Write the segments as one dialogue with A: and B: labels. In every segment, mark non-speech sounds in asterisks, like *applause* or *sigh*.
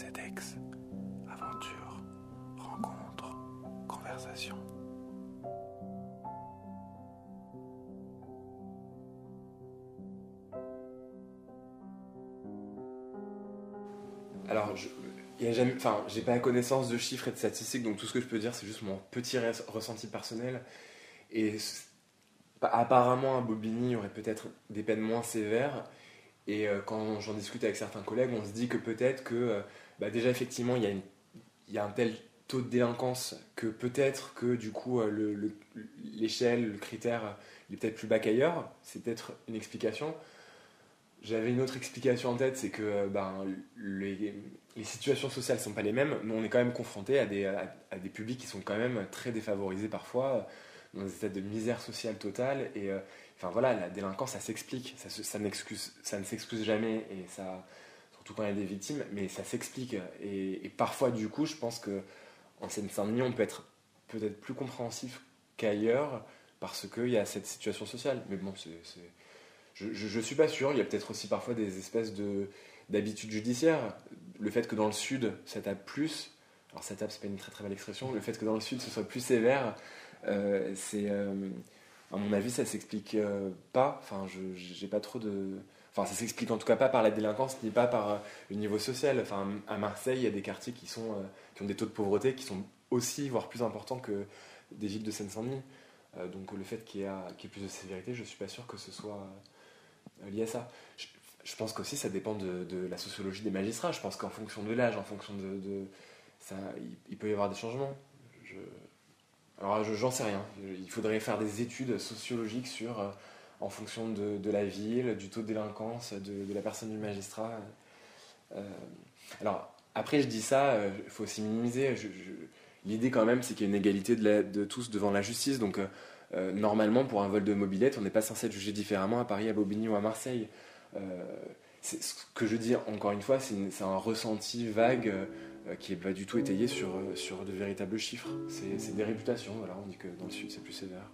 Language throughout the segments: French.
A: CEDEX, aventure, rencontre, conversation.
B: Alors, je enfin, j'ai pas connaissance de chiffres et de statistiques, donc tout ce que je peux dire, c'est juste mon petit ressenti personnel. Et apparemment, à Bobigny, il y aurait peut-être des peines moins sévères. Et euh, quand j'en discute avec certains collègues, on se dit que peut-être que, euh, bah, déjà, effectivement, il y, a y a un tel taux de délinquance que peut-être que, du coup, euh, l'échelle, le, critère, il est peut-être plus bas qu'ailleurs. C'est peut-être une explication. J'avais une autre explication en tête, c'est que ben, les, situations sociales ne sont pas les mêmes. Nous, on est quand même confrontés à des, à, des publics qui sont quand même très défavorisés parfois, dans des états de misère sociale totale. Et enfin voilà, la délinquance, ça s'explique. Ça, ça, ça ne s'excuse jamais, et ça, quand il y a des victimes, mais ça s'explique. Et, parfois, du coup, je pense qu'en Seine-Saint-Denis, on peut être peut-être plus compréhensif qu'ailleurs parce qu'il y a cette situation sociale. Mais bon, c'est je ne suis pas sûr. Il y a peut-être aussi parfois des espèces de, d'habitudes judiciaires. Le fait que dans le sud, ça tape plus, alors ça tape, c'est pas une très très belle expression, le fait que dans le sud, ce soit plus sévère, euh, c'est. Euh, à mon avis, ça s'explique euh, pas. Enfin, je j'ai pas trop de. Enfin, ça s'explique en tout cas pas par la délinquance ni pas par le niveau social. Enfin, à Marseille, il y a des quartiers qui, sont, qui ont des taux de pauvreté qui sont aussi, voire plus importants que des villes de Seine-Saint-Denis. donc, le fait qu'il y, ait plus de sévérité, je suis pas sûr que ce soit lié à ça. Je, pense qu'aussi ça dépend de, la sociologie des magistrats. Je pense qu'en fonction de l'âge, en fonction de, ça, il, peut y avoir des changements. Je, alors j'en sais rien. Il faudrait faire des études sociologiques sur, euh, en fonction de, la ville, du taux de délinquance, de, la personne du magistrat. Euh, alors après je dis ça, euh, il faut aussi minimiser. L'idée quand même c'est qu'il y a une égalité de, tous devant la justice. Donc euh, normalement, pour un vol de mobilette, on n'est pas censé être jugé différemment à Paris, à Bobigny ou à Marseille. Euh, ce que je dis, encore une fois, c'est un ressenti vague euh, qui n'est pas du tout étayé sur, de véritables chiffres. C'est des réputations. Voilà, on dit que dans le sud, c'est plus sévère,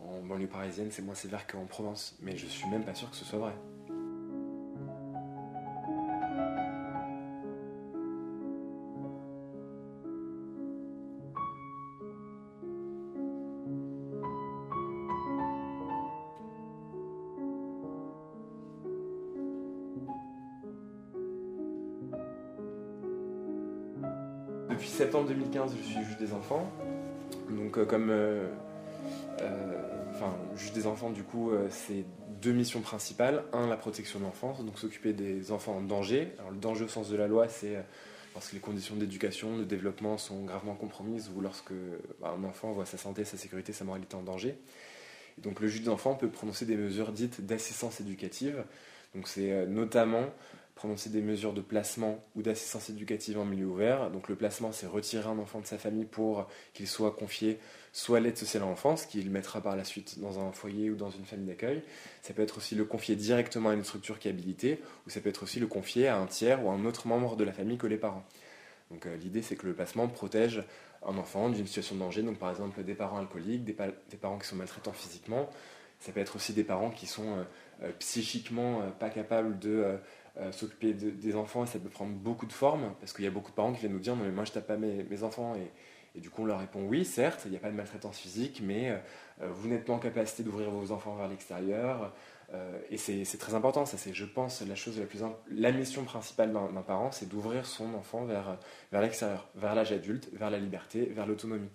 B: en banlieue parisienne, c'est moins sévère qu'en Provence. Mais je suis même pas sûr que ce soit vrai. Depuis septembre 2015, je suis juge des enfants. Donc, euh, comme. Euh, enfin, juge des enfants, du coup, c'est deux missions principales. Un, la protection de l'enfance, donc s'occuper des enfants en danger. Alors, le danger au sens de la loi, c'est lorsque les conditions d'éducation, de développement sont gravement compromises ou lorsque bah, un enfant voit sa santé, sa sécurité, sa moralité en danger. donc, le juge des enfants peut prononcer des mesures dites d'assistance éducative. Donc, c'est notamment prononcer des mesures de placement ou d'assistance éducative en milieu ouvert. Donc le placement, c'est retirer un enfant de sa famille pour qu'il soit confié soit à l'aide sociale à l'enfance, qu'il mettra par la suite dans un foyer ou dans une famille d'accueil. Ça peut être aussi le confier directement à une structure qui est habilitée, ou ça peut être aussi le confier à un tiers ou à un autre membre de la famille que les parents. Donc euh, l'idée, c'est que le placement protège un enfant d'une situation de danger, donc par exemple des parents alcooliques, des, parents qui sont maltraitants physiquement. Ça peut être aussi des parents qui sont euh, euh, psychiquement pas capables de euh, s'occuper des enfants et ça peut prendre beaucoup de formes parce qu'il y a beaucoup de parents qui viennent nous dire non mais moi je tape pas mes, enfants et, du coup on leur répond oui certes il n'y a pas de maltraitance physique mais euh, euh, vous n'êtes pas en capacité d'ouvrir vos enfants vers l'extérieur et c'est très important ça c'est je pense la chose la plus la mission principale d'un parent c'est d'ouvrir son enfant vers, l'extérieur vers l'âge adulte vers la liberté vers l'autonomie.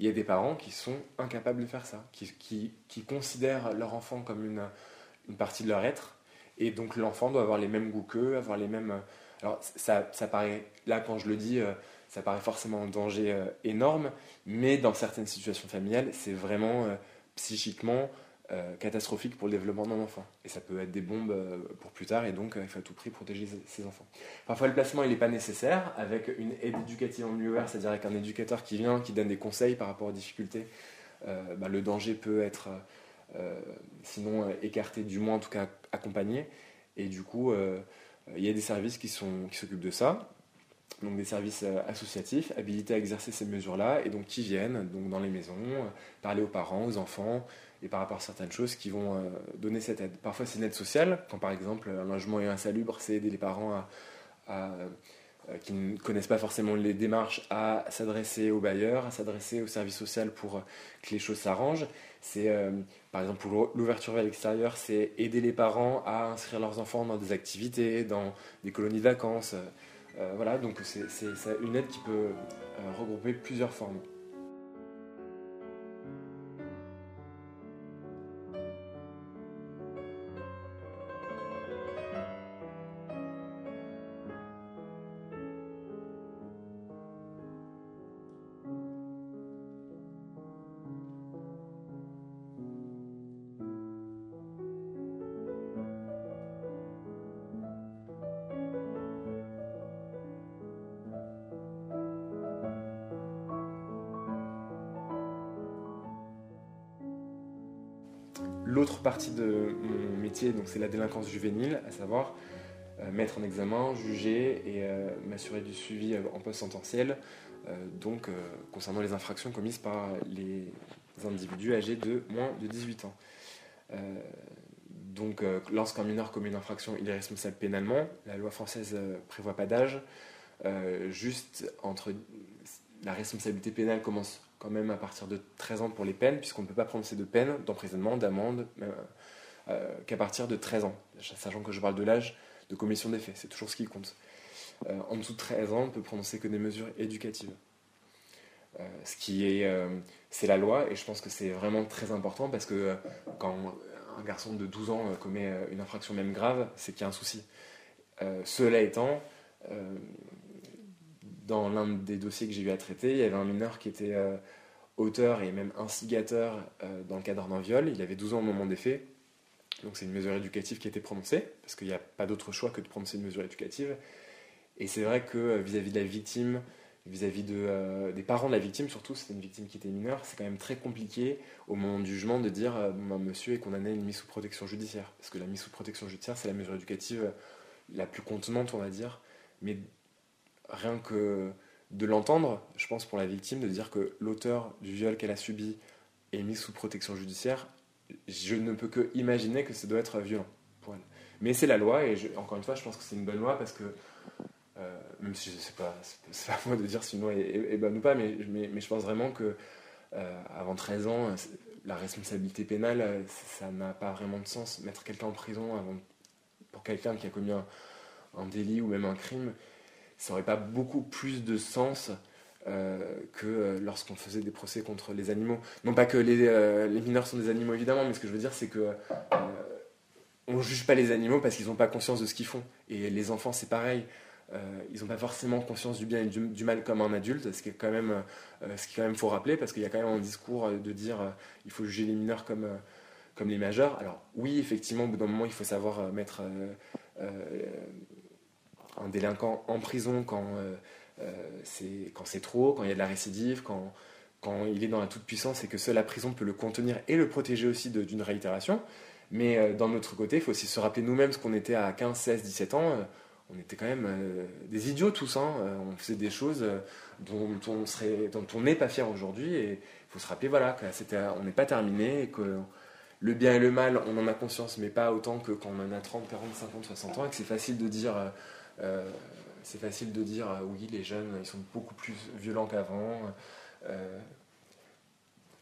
B: Il y a des parents qui sont incapables de faire ça qui, considèrent leur enfant comme une partie de leur être et donc l'enfant doit avoir les mêmes goûts qu'eux, avoir les mêmes. Euh, alors ça, ça paraît, là quand je le dis, euh, ça paraît forcément un danger euh, énorme, mais dans certaines situations familiales, c'est vraiment psychiquement catastrophique pour le développement d'un enfant. Et ça peut être des bombes pour plus tard, et donc il faut à tout prix protéger ses enfants. Parfois le placement il n'est pas nécessaire, avec une aide éducative en milieu ouvert, c'est-à-dire avec un éducateur qui vient, qui donne des conseils par rapport aux difficultés. Bah, le danger peut être sinon écarté, du moins en tout cas accompagné. Et du coup, euh, il y a des services qui s'occupent qui de ça, donc des services associatifs habilités à exercer ces mesures-là, et donc qui viennent donc dans les maisons, parler aux parents, aux enfants, et par rapport à certaines choses qui vont donner cette aide. Parfois c'est une aide sociale, quand par exemple un logement est insalubre, c'est aider les parents à, euh, qui ne connaissent pas forcément les démarches à s'adresser au bailleur, à s'adresser au service social pour que les choses s'arrangent. C'est, par exemple, pour l'ouverture vers l'extérieur, c'est aider les parents à inscrire leurs enfants dans des activités, dans des colonies de vacances. voilà, donc c'est une aide qui peut regrouper plusieurs formes. L'autre partie de mon métier, donc c'est la délinquance juvénile, à savoir euh, mettre en examen, juger et euh, m'assurer du suivi euh, en post sententiel, donc concernant les infractions commises par les individus âgés de moins de 18 ans. donc lorsqu'un mineur commet une infraction, il est responsable pénalement. La loi française prévoit pas d'âge. juste entre la responsabilité pénale commence quand même à partir de 13 ans pour les peines, puisqu'on ne peut pas prononcer de peine, d'emprisonnement, d'amende, euh, euh, qu'à partir de 13 ans, sachant que je parle de l'âge de commission des faits, c'est toujours ce qui compte. Euh, en dessous de 13 ans, on ne peut prononcer que des mesures éducatives. ce qui est, c'est la loi, et je pense que c'est vraiment très important parce que quand un garçon de 12 ans commet une infraction même grave, c'est qu'il y a un souci. cela étant, dans l'un des dossiers que j'ai eu à traiter, il y avait un mineur qui était euh, auteur et même instigateur euh, dans le cadre d'un viol. Il avait 12 ans au moment des faits. Donc c'est une mesure éducative qui a été prononcée, parce qu'il n'y a pas d'autre choix que de prononcer une mesure éducative. Et c'est vrai que euh, vis-à-vis de la victime, vis-à-vis de, des parents de la victime, surtout, c'était une victime qui était mineure, c'est quand même très compliqué au moment du jugement de dire ben, monsieur est condamné à une mise sous protection judiciaire. Parce que la mise sous protection judiciaire, c'est la mesure éducative la plus contenante, on va dire. Mais rien que de l'entendre, je pense pour la victime, de dire que l'auteur du viol qu'elle a subi est mis sous protection judiciaire, je ne peux que imaginer que ça doit être violent pour elle. Mais c'est la loi, et encore une fois, je pense que c'est une bonne loi parce que, euh, même si je sais pas, c'est pas à moi de dire si une loi est, bonne ou pas, mais, mais, je pense vraiment que euh, avant 13 ans, la responsabilité pénale, ça n'a pas vraiment de sens. Mettre quelqu'un en prison avant, pour quelqu'un qui a commis un délit ou même un crime, ça n'aurait pas beaucoup plus de sens euh, que euh, lorsqu'on faisait des procès contre les animaux. Non pas que les, euh, les, mineurs sont des animaux évidemment, mais ce que je veux dire c'est que on juge pas les animaux parce qu'ils n'ont pas conscience de ce qu'ils font. Et les enfants c'est pareil. ils n'ont pas forcément conscience du bien et du, mal comme un adulte, ce qui est quand même, ce qui quand même faut rappeler parce qu'il y a quand même un discours de dire il faut juger les mineurs comme comme les majeurs. Alors oui, effectivement, au bout d'un moment, il faut savoir mettre un délinquant en prison quand euh, euh, c'est quand c'est trop, quand il y a de la récidive, quand, quand il est dans la toute-puissance et que seule la prison peut le contenir et le protéger aussi d'une réitération. Mais euh, d'un autre côté, il faut aussi se rappeler nous-mêmes ce qu'on était à 15, 16, 17 ans. on était quand même des idiots tous. Hein. on faisait des choses dont, on dont on n'est pas fier aujourd'hui. Et il faut se rappeler voilà, qu'on n'est pas terminé et que le bien et le mal, on en a conscience, mais pas autant que quand on en a 30, 40, 50, 60 ans et que c'est facile de dire euh, c'est facile de dire euh, oui, les jeunes, ils sont beaucoup plus violents qu'avant. Euh,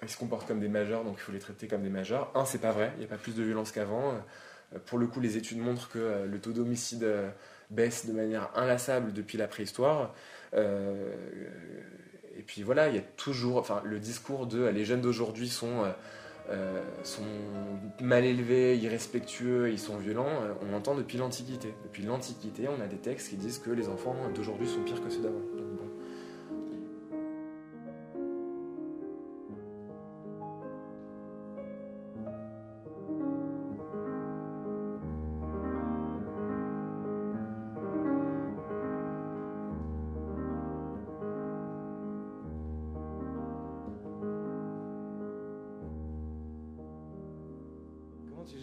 B: ils se comportent comme des majeurs, donc il faut les traiter comme des majeurs. Un, c'est pas vrai, il n'y a pas plus de violence qu'avant. Pour le coup, les études montrent que le taux d'homicide baisse de manière inlassable depuis la préhistoire. et puis voilà, il y a toujours, le discours de les jeunes d'aujourd'hui sont euh, sont mal élevés, irrespectueux, ils sont violents, euh, on l'entend depuis l'Antiquité. Depuis l'Antiquité, on a des textes qui disent que les enfants d'aujourd'hui sont pires que ceux d'avant.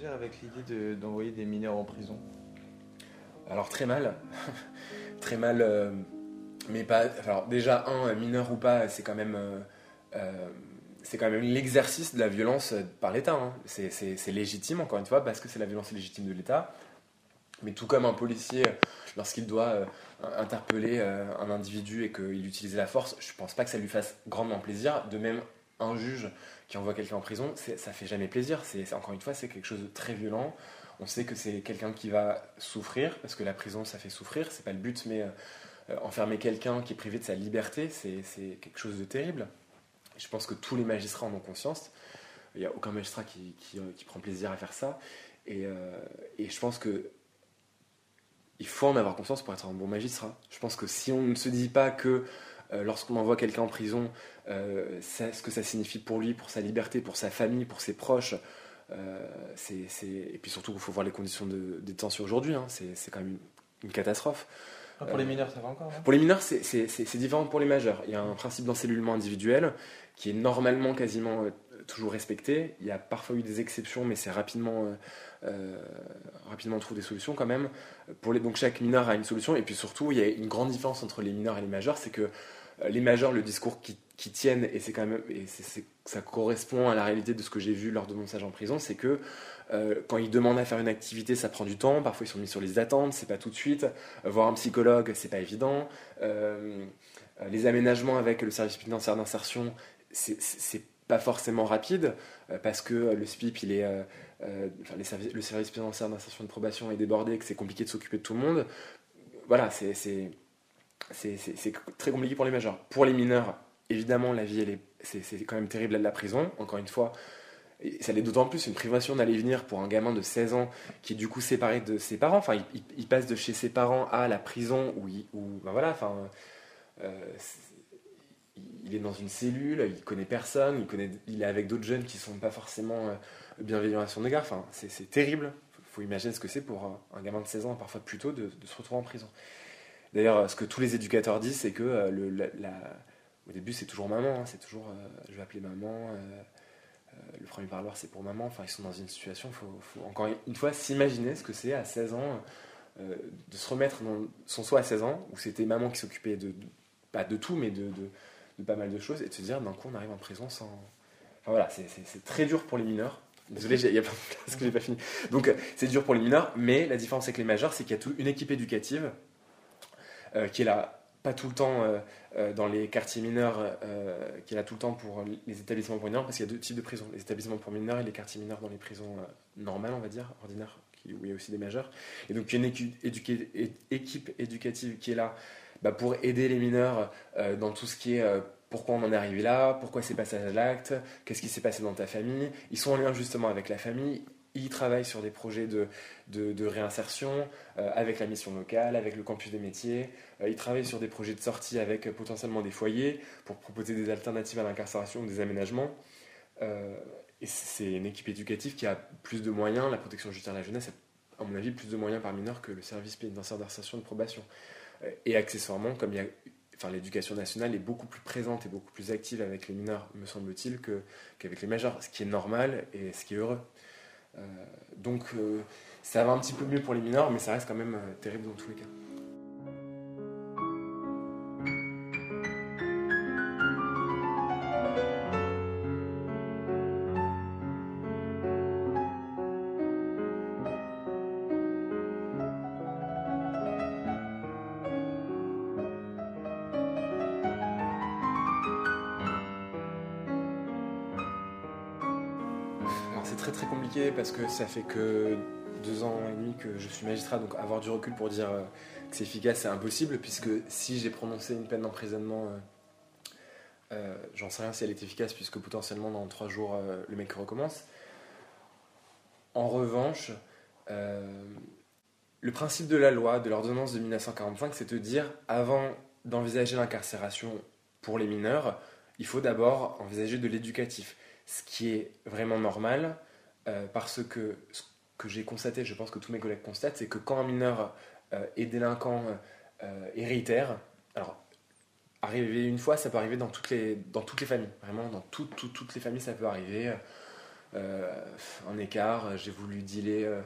C: Avec l'idée d'envoyer des mineurs en prison?
B: Alors très mal, *laughs* très mal, euh, mais pas. Alors déjà un mineur ou pas, c'est quand même. Euh, euh, c'est quand même l'exercice de la violence par l'État. Hein. C'est légitime, encore une fois, parce que c'est la violence légitime de l'État. Mais tout comme un policier, lorsqu'il doit interpeller un individu et qu'il utilise la force, je pense pas que ça lui fasse grandement plaisir. De même, un juge qui envoie quelqu'un en prison, ça fait jamais plaisir. C'est encore une fois, c'est quelque chose de très violent. On sait que c'est quelqu'un qui va souffrir parce que la prison, ça fait souffrir. C'est pas le but, mais euh, enfermer quelqu'un qui est privé de sa liberté, c'est quelque chose de terrible. Je pense que tous les magistrats en ont conscience. Il n'y a aucun magistrat qui, euh, qui, prend plaisir à faire ça. Et, euh, et je pense que il faut en avoir conscience pour être un bon magistrat. Je pense que si on ne se dit pas que lorsqu'on envoie quelqu'un en prison, ce que ça signifie pour lui, pour sa liberté, pour sa famille, pour ses proches, c'est, et puis surtout, il faut voir les conditions de détention aujourd'hui. Hein. c'est, quand même une catastrophe.
C: Ah, pour les mineurs, ça va encore
B: Pour les mineurs, c'est différent pour les majeurs. Il y a un principe d'encellulement individuel qui est normalement quasiment euh, toujours respecté. Il y a parfois eu des exceptions, mais c'est rapidement, euh, euh, rapidement on trouve des solutions quand même. Pour les, donc chaque mineur a une solution. Et puis surtout, il y a une grande différence entre les mineurs et les majeurs, c'est que les majeurs, le discours qui, tiennent, et c'est quand même, ça correspond à la réalité de ce que j'ai vu lors de mon stage en prison, c'est que euh, quand ils demandent à faire une activité, ça prend du temps. Parfois, ils sont mis sur les attentes, c'est pas tout de suite. Euh, voir un psychologue, c'est pas évident. Euh, les aménagements avec le service financier d'insertion, c'est pas forcément rapide parce que le SPIP, le service financier d'insertion de probation est débordé, que c'est compliqué de s'occuper de tout le monde. Voilà, c'est très compliqué pour les majeurs. Pour les mineurs, évidemment, la vie, c'est quand même terrible à la prison. Encore une fois, ça l'est d'autant plus une privation d'aller venir pour un gamin de 16 ans qui est du coup séparé de ses parents. Enfin, il, passe de chez ses parents à la prison où, il, ben voilà, enfin, euh, il est dans une cellule, il connaît personne, il, connaît, est avec d'autres jeunes qui sont pas forcément euh, bienveillants à son égard. Enfin, c'est terrible. Il faut imaginer ce que c'est pour un, gamin de 16 ans, parfois plus tôt, de, se retrouver en prison. D'ailleurs, ce que tous les éducateurs disent, c'est que euh, le, au début, c'est toujours maman, hein, c'est toujours je vais appeler maman le premier parloir c'est pour maman, enfin ils sont dans une situation, il faut, encore une fois s'imaginer ce que c'est à 16 ans, euh, de se remettre dans son soi à 16 ans, où c'était maman qui s'occupait de, pas de tout, mais de, pas mal de choses, et de se dire d'un coup on arrive en prison sans... Enfin voilà, c'est très dur pour les mineurs. Désolé, il y a plein de que j'ai pas fini. Donc euh, c'est dur pour les mineurs, mais la différence avec les majeurs, c'est qu'il y a toute une équipe éducative euh, qui est là pas tout le temps euh, euh, dans les quartiers mineurs, qui est là tout le temps pour les établissements pour mineurs, parce qu'il y a deux types de prisons, les établissements pour mineurs et les quartiers mineurs dans les prisons normales, on va dire, ordinaires, où il y a aussi des majeurs. Et donc il y a une équipe éducative qui est là bah, pour aider les mineurs dans tout ce qui est pourquoi on en est arrivé là, pourquoi c'est passé à l'acte, qu'est-ce qui s'est passé dans ta famille. Ils sont en lien justement avec la famille, ils travaillent sur des projets de, réinsertion euh, avec la mission locale, avec le campus des métiers. Euh, ils travaillent sur des projets de sortie avec euh, potentiellement des foyers pour proposer des alternatives à l'incarcération ou des aménagements. et c'est une équipe éducative qui a plus de moyens. La protection judiciaire de la jeunesse a, à mon avis, plus de moyens par mineur que le service pénitentiaire d'insertion de probation. et accessoirement, comme l'éducation nationale est beaucoup plus présente et beaucoup plus active avec les mineurs, me semble-t-il, qu'avec les majeurs, ce qui est normal et ce qui est heureux. Euh, donc euh, ça va un petit peu mieux pour les mineurs, mais ça reste quand même euh, terrible dans tous les cas. Parce que ça fait que deux ans et demi que je suis magistrat, donc avoir du recul pour dire euh, que c'est efficace, c'est impossible, puisque si j'ai prononcé une peine d'emprisonnement, euh, euh, j'en sais rien si elle est efficace, puisque potentiellement dans trois jours, le mec recommence. En revanche, le principe de la loi, de l'ordonnance de 1945, c'est de dire, avant d'envisager l'incarcération pour les mineurs, il faut d'abord envisager de l'éducatif, ce qui est vraiment normal euh, parce que ce que j'ai constaté, je pense que tous mes collègues constatent, c'est que quand un mineur euh, est délinquant euh, réitère, alors arriver une fois, ça peut arriver dans toutes les, dans toutes les familles, vraiment dans toutes les familles, ça peut arriver. Un écart, j'ai voulu dealer euh,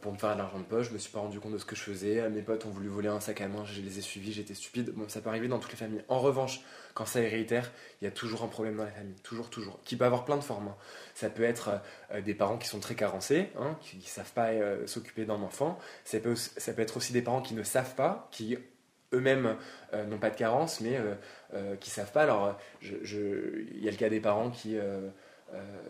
B: pour me faire de l'argent de poche. Je me suis pas rendu compte de ce que je faisais. Mes potes ont voulu voler un sac à main, je les ai suivis, j'étais stupide. Bon, ça peut arriver dans toutes les familles. En revanche, quand c'est héréditaire, il y a toujours un problème dans la famille. Toujours, toujours. Qui peut avoir plein de formes. hein. Ça peut être euh, des parents qui sont très carencés, hein, qui ne savent pas euh, s'occuper d'un enfant. Ça peut, ça être aussi des parents qui ne savent pas, qui eux-mêmes euh, n'ont pas de carence, mais euh, euh, qui savent pas. Alors, il y a le cas des parents qui euh, euh,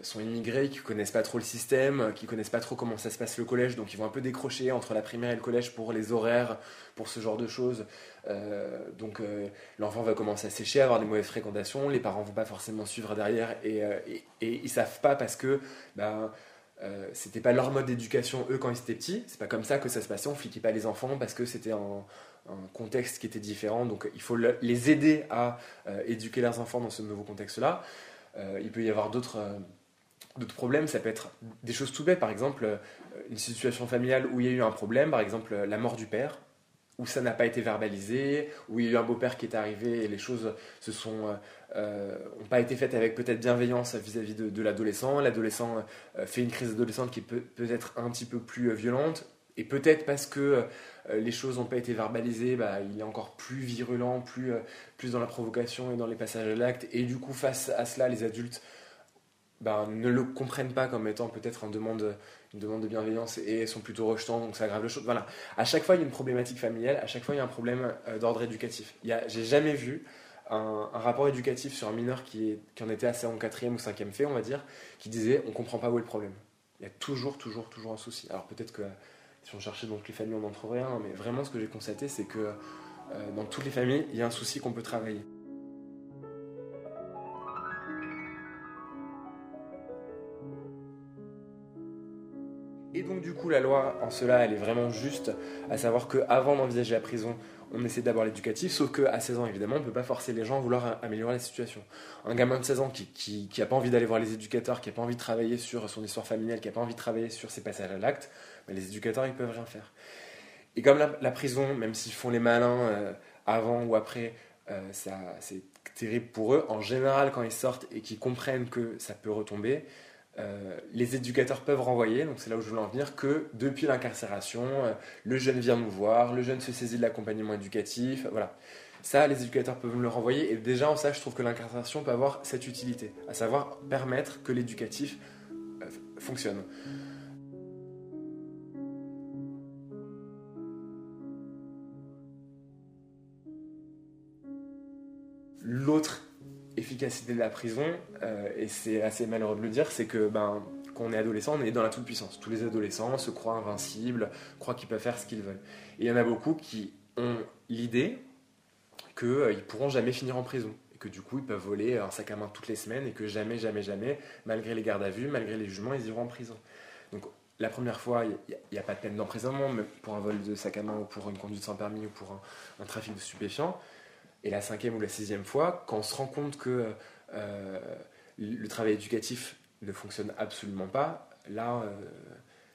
B: sont immigrés, qui connaissent pas trop le système, qui connaissent pas trop comment ça se passe le collège, donc ils vont un peu décrocher entre la primaire et le collège pour les horaires, pour ce genre de choses. Euh, donc euh, l'enfant va commencer à sécher, avoir des mauvaises fréquentations, les parents vont pas forcément suivre derrière et, euh, et, ils savent pas parce que ben, euh, c'était pas leur mode d'éducation eux quand ils étaient petits, c'est pas comme ça que ça se passait, on fliquait pas les enfants parce que c'était un, un contexte qui était différent, donc il faut le- les aider à euh, éduquer leurs enfants dans ce nouveau contexte-là. Euh, il peut y avoir d'autres euh, d'autres problèmes, ça peut être des choses tout bêtes, par exemple euh, une situation familiale où il y a eu un problème, par exemple la mort du père, où ça n'a pas été verbalisé, où il y a eu un beau-père qui est arrivé et les choses se sont ont pas été faites avec peut-être bienveillance vis-à-vis de, l'adolescent. L'adolescent fait une crise adolescente qui peut peut être un petit peu plus violente et peut-être parce que euh, les choses n'ont pas été verbalisées, bah, il est encore plus virulent, plus, euh, plus dans la provocation et dans les passages à l'acte. Et du coup, face à cela, les adultes bah, ne le comprennent pas comme étant peut-être une demande, une demande de bienveillance et sont plutôt rejetants, donc ça aggrave le chose. Voilà. À chaque fois, il y a une problématique familiale, à chaque fois, il y a un problème euh, d'ordre éducatif. J'ai jamais vu un, rapport éducatif sur un mineur qui, qui en était assez en quatrième ou cinquième fait, on va dire, qui disait on comprend pas où est le problème. Il y a toujours, toujours, toujours un souci. Alors peut-être que si on cherchait les familles, on en trouverait un, mais vraiment ce que j'ai constaté, c'est que euh, dans toutes les familles, il y a un souci qu'on peut travailler. Et donc du coup, la loi, en cela, elle est vraiment juste, à savoir qu'avant d'envisager la prison, on essaie d'abord l'éducatif, sauf qu'à 16 ans, évidemment, on ne peut pas forcer les gens à vouloir améliorer la situation. Un gamin de 16 ans qui n'a qui, pas envie d'aller voir les éducateurs, qui n'a pas envie de travailler sur son histoire familiale, qui n'a pas envie de travailler sur ses passages à l'acte, les éducateurs, ils peuvent rien faire. Et comme la, prison, même s'ils font les malins euh, avant ou après, euh, c'est terrible pour eux. En général, quand ils sortent et qu'ils comprennent que ça peut retomber, euh, les éducateurs peuvent renvoyer, donc c'est là où je voulais en venir, que depuis l'incarcération, euh, le jeune vient nous voir, le jeune se saisit de l'accompagnement éducatif, voilà. Ça, les éducateurs peuvent me le renvoyer, et déjà en ça, je trouve que l'incarcération peut avoir cette utilité, à savoir permettre que l'éducatif euh, fonctionne. L'autre efficacité de la prison, euh, et c'est assez malheureux de le dire, c'est que ben, quand on est adolescent, on est dans la toute-puissance. Tous les adolescents se croient invincibles, croient qu'ils peuvent faire ce qu'ils veulent. Et il y en a beaucoup qui ont l'idée qu'ils ne pourront jamais finir en prison. Et que du coup, ils peuvent voler un sac à main toutes les semaines et que jamais, jamais, jamais, malgré les gardes à vue, malgré les jugements, ils iront en prison. Donc la première fois, il n'y a, pas de peine d'emprisonnement, mais pour un vol de sac à main ou pour une conduite sans permis ou pour un, un trafic de stupéfiants. Et la cinquième ou la sixième fois, quand on se rend compte que euh, le travail éducatif ne fonctionne absolument pas, là, euh,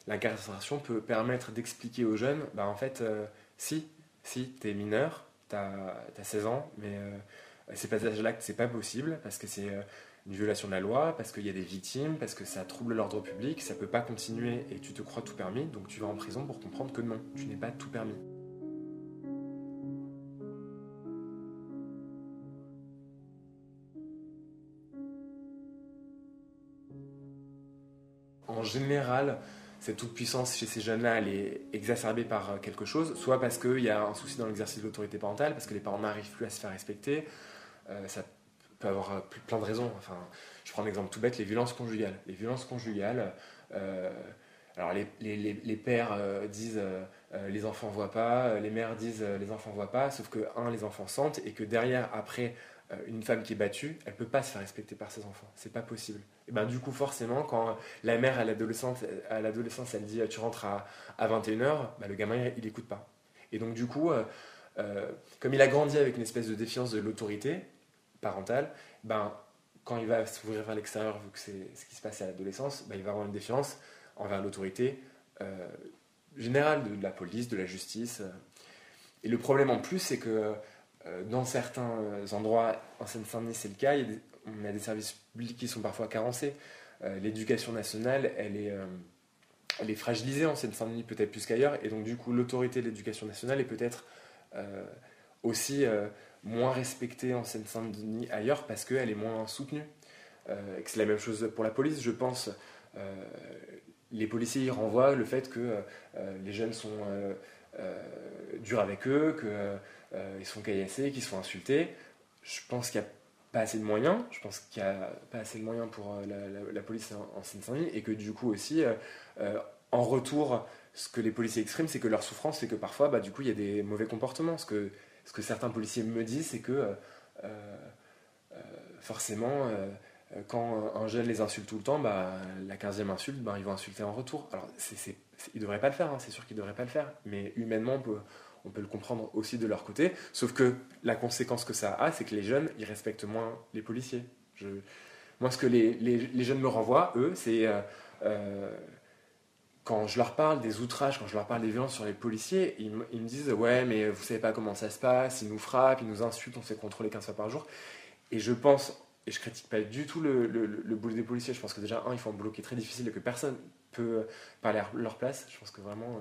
B: l'incarcération peut permettre d'expliquer aux jeunes, bah en fait, euh, si, si, t'es mineur, t'as as 16 ans, mais euh, ces passages à l'acte, c'est pas possible, parce que c'est une violation de la loi, parce qu'il y a des victimes, parce que ça trouble l'ordre public, ça peut pas continuer et tu te crois tout permis, donc tu vas en prison pour comprendre que non, tu n'es pas tout permis. Général, cette toute-puissance chez ces jeunes-là, elle est exacerbée par euh, quelque chose, soit parce qu'il y a un souci dans l'exercice de l'autorité parentale, parce que les parents n'arrivent plus à se faire respecter. Euh, ça peut avoir euh, plein de raisons. Enfin, je prends un exemple tout bête, les violences conjugales. Les violences conjugales, alors les, pères disent les enfants voient pas, les mères disent les enfants voient pas, sauf que, un, les enfants sentent, et que derrière, après, une femme qui est battue, elle peut pas se faire respecter par ses enfants. C'est pas possible. Et ben du coup, forcément, quand la mère à l'adolescence, elle dit tu rentres à, à 21h, bah, le gamin il, il écoute pas. Et donc du coup, euh, euh, comme il a grandi avec une espèce de défiance de l'autorité parentale, ben quand il va s'ouvrir vers l'extérieur, vu que c'est ce qui se passe à l'adolescence, ben, il va avoir une défiance envers l'autorité euh, générale de, la police, de la justice. Et le problème en plus, c'est que dans certains endroits, en Seine-Saint-Denis, c'est le cas, on a des services publics qui sont parfois carencés. Euh, L'éducation nationale, elle est, euh, elle est fragilisée en Seine-Saint-Denis peut-être plus qu'ailleurs, et donc du coup l'autorité de l'éducation nationale est peut-être euh, aussi euh, moins respectée en Seine-Saint-Denis ailleurs parce qu'elle est moins soutenue. Euh, c'est la même chose pour la police, je pense. les policiers y renvoient le fait que les jeunes sont durs avec eux, qu'ils sont caillassés, qu'ils sont insultés. Je pense qu'il n'y a pas assez de moyens, je pense qu'il n'y a pas assez de moyens pour la, police en, Seine-Saint-Denis, et que du coup aussi, en retour, ce que les policiers expriment, c'est que leur souffrance fait que parfois, bah, du coup, il y a des mauvais comportements. Ce que, ce que certains policiers me disent, c'est que euh, euh, forcément, euh, quand un jeune les insulte tout le temps, bah, la 15e insulte, bah, ils vont insulter en retour. Alors, c'est, ils ne devraient pas le faire, hein, c'est sûr qu'ils ne devraient pas le faire, mais humainement, on peut, on peut le comprendre aussi de leur côté. Sauf que la conséquence que ça a, c'est que les jeunes, ils respectent moins les policiers. Moi, ce que les, jeunes me renvoient, eux, c'est quand je leur parle des outrages, quand je leur parle des violences sur les policiers, ils, me disent Ouais, mais vous savez pas comment ça se passe, ils nous frappent, ils nous insultent, on se fait contrôler 15 fois par jour. Et je pense, et je critique pas du tout le, le, boulot des policiers, je pense que déjà, un, ils font un boulot qui est très difficile et que personne peut parler à leur place. Je pense que vraiment, euh,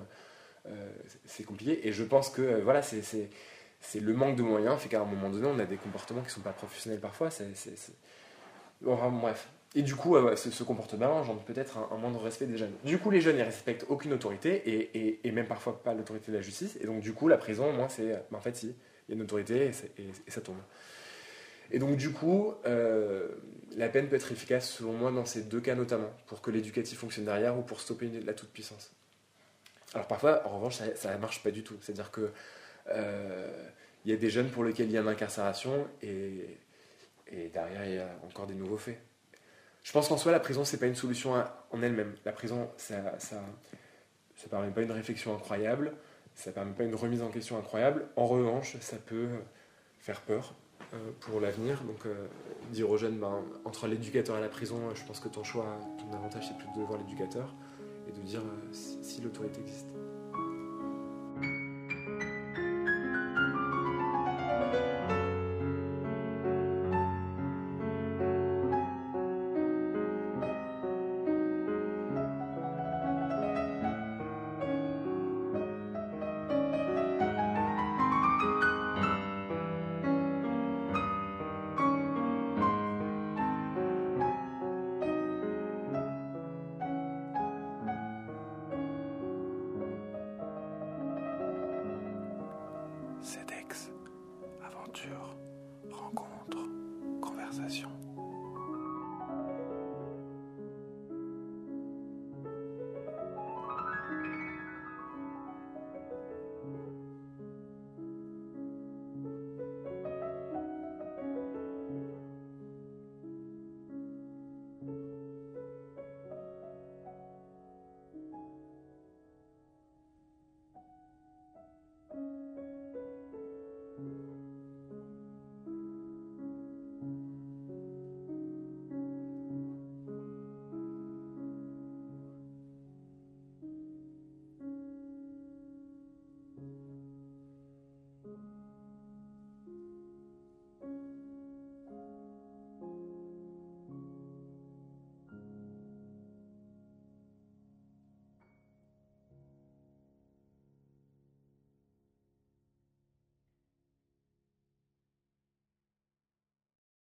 B: c'est compliqué. Et je pense que, euh, voilà, c'est le manque de moyens fait qu'à un moment donné, on a des comportements qui sont pas professionnels parfois. Bref, et du coup, euh, ce, comportement engendre peut-être un, moindre respect des jeunes. Du coup, les jeunes, ils respectent aucune autorité, et, et, même parfois pas l'autorité de la justice. Et donc, du coup, la prison, moi, c'est. Ben, en fait, si, il y a une autorité, et, ça tombe. Et donc, du coup, euh, la peine peut être efficace, selon moi, dans ces deux cas notamment, pour que l'éducatif fonctionne derrière ou pour stopper la toute-puissance. Alors, parfois, en revanche, ça ne marche pas du tout. C'est-à-dire que. Euh, il y a des jeunes pour lesquels il y a une incarcération, et, et derrière, il y a encore des nouveaux faits. Je pense qu'en soi, la prison, c'est pas une solution en elle-même. La prison, ça, ça, ça permet pas une réflexion incroyable, ça permet pas une remise en question incroyable. En revanche, ça peut faire peur euh, pour l'avenir. Donc, euh, dire aux jeunes, ben, entre l'éducateur et la prison, je pense que ton choix, ton avantage, c'est plutôt de voir l'éducateur et de dire euh, si l'autorité existe.